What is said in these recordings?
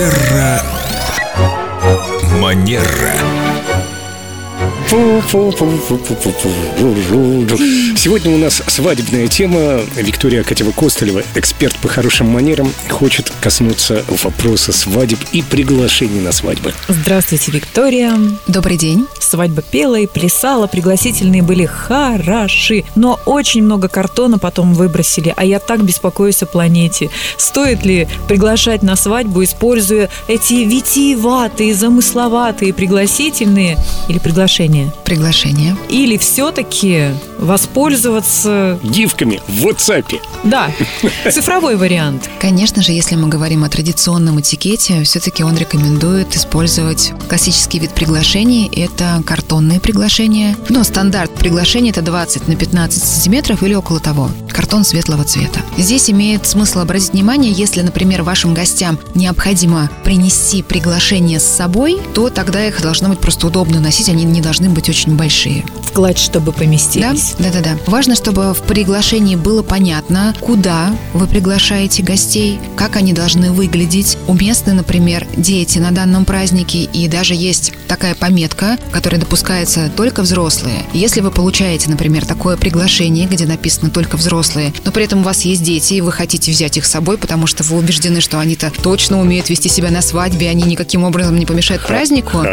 Терра Манера. Сегодня у нас свадебная тема. Виктория Катева-Костылева, эксперт по хорошим манерам, хочет коснуться вопроса свадеб и приглашений на свадьбы. Здравствуйте, Виктория. Добрый день. Свадьба пела и плясала, пригласительные были хороши, но очень много картона потом выбросили, а я так беспокоюсь о планете. Стоит ли приглашать на свадьбу, используя эти витиеватые, замысловатые пригласительные или приглашения? Приглашение. Или все-таки воспользоваться... Гифками в WhatsApp. Да, цифровой вариант. Конечно же, если мы говорим о традиционном этикете, все-таки он рекомендует использовать классический вид приглашений. Это картонные приглашения. Но стандарт приглашения это 20 на 15 сантиметров или около того. Картон светлого цвета. Здесь имеет смысл обратить внимание, если, например, вашим гостям необходимо принести приглашение с собой, то тогда их должно быть просто удобно носить, они не должны быть очень большие. Вкладь, чтобы поместились. Да, да, да, да. Важно, чтобы в приглашении было понятно, куда вы приглашаете гостей, как они должны выглядеть. Уместны, например, дети на данном празднике, и даже есть такая пометка, которая допускается только взрослые. Если вы получаете, например, такое приглашение, где написано только взрослые, но при этом у вас есть дети, и вы хотите взять их с собой, потому что вы убеждены, что они-то точно умеют вести себя на свадьбе, они никаким образом не помешают празднику.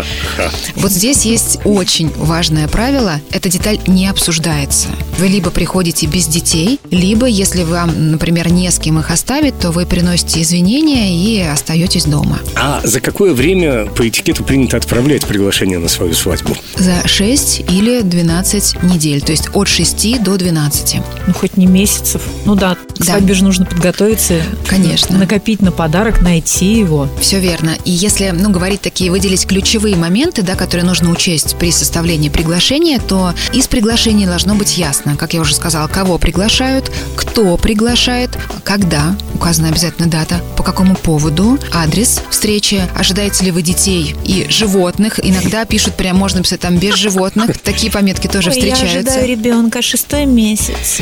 Вот здесь есть очень важное правило. Эта деталь не обсуждается. Вы либо приходите без детей, либо, если вам, например, не с кем их оставить, то вы приносите извинения и остаетесь дома. А за какое время по этикету принято отправлять приглашение на свою свадьбу? За 6 или 12 недель, то есть от 6 до 12. Ну, хоть не месяцев. Ну да, к Да. свадьбе же нужно подготовиться. Конечно. Накопить на подарок, найти его. Все верно. И если, ну, говорить такие, выделить ключевые моменты, да, которые нужно учесть при составлении приглашения, то из приглашения должно быть ясно, как я уже сказала, кого приглашают, кто приглашает, когда, указана обязательно дата, по какому поводу, адрес встречи, ожидаете ли вы детей и животных. Иногда пишут прям, можно писать там без животных. Такие пометки тоже встречаются. ребенка шестой месяц.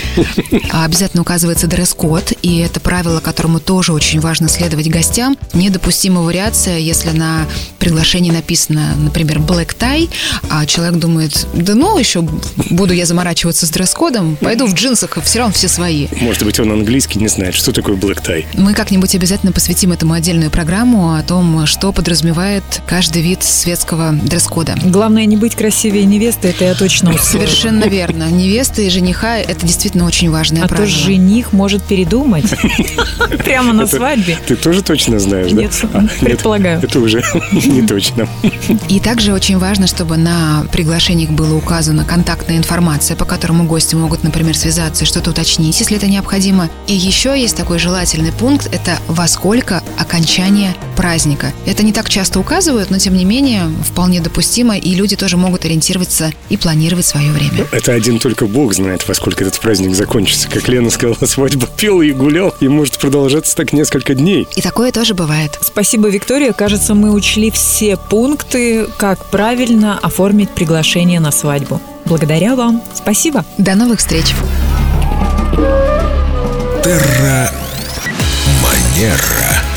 А Обязательно указывается дресс-код, и это правило, которому тоже очень важно следовать гостям. Недопустима вариация, если на приглашении написано, например, black tie, а человек думает, да ну, еще буду я заморачиваться с дресс-кодом, пойду в джинсах, все равно все свои. Может быть, он английский не знает, что такое black tie. Мы как-нибудь обязательно посвятим этому отдельную программу о том, что подразумевает каждый вид светского дресс-кода. Главное не быть красивее невесты, это я точно усвоила. Совершенно верно. Невеста и жениха – это действительно очень важное А то правило. жених может передумать. Прямо на свадьбе. Ты тоже точно знаешь, да? Нет, А, нет, предполагаю. Это уже не точно. И также очень важно, чтобы на приглашениях была указана контактная информация, по которому гости могут, например, связаться и что-то уточнить, если это необходимо. И еще есть такой желательный пункт – это во сколько окончание праздника. Это не так часто указывают, но тем не менее вполне допустимо, и люди тоже могут ориентироваться и планировать свое время. Это один только Бог знает, во сколько этот праздник закончится. Как Лена сказала, свадьба пел и гулял, и может продолжаться так несколько дней. И такое тоже бывает. Спасибо, Виктория. Кажется, мы учли все пункты, как правильно оформить приглашение на свадьбу. Благодаря вам. Спасибо. До новых встреч! Терра Манера.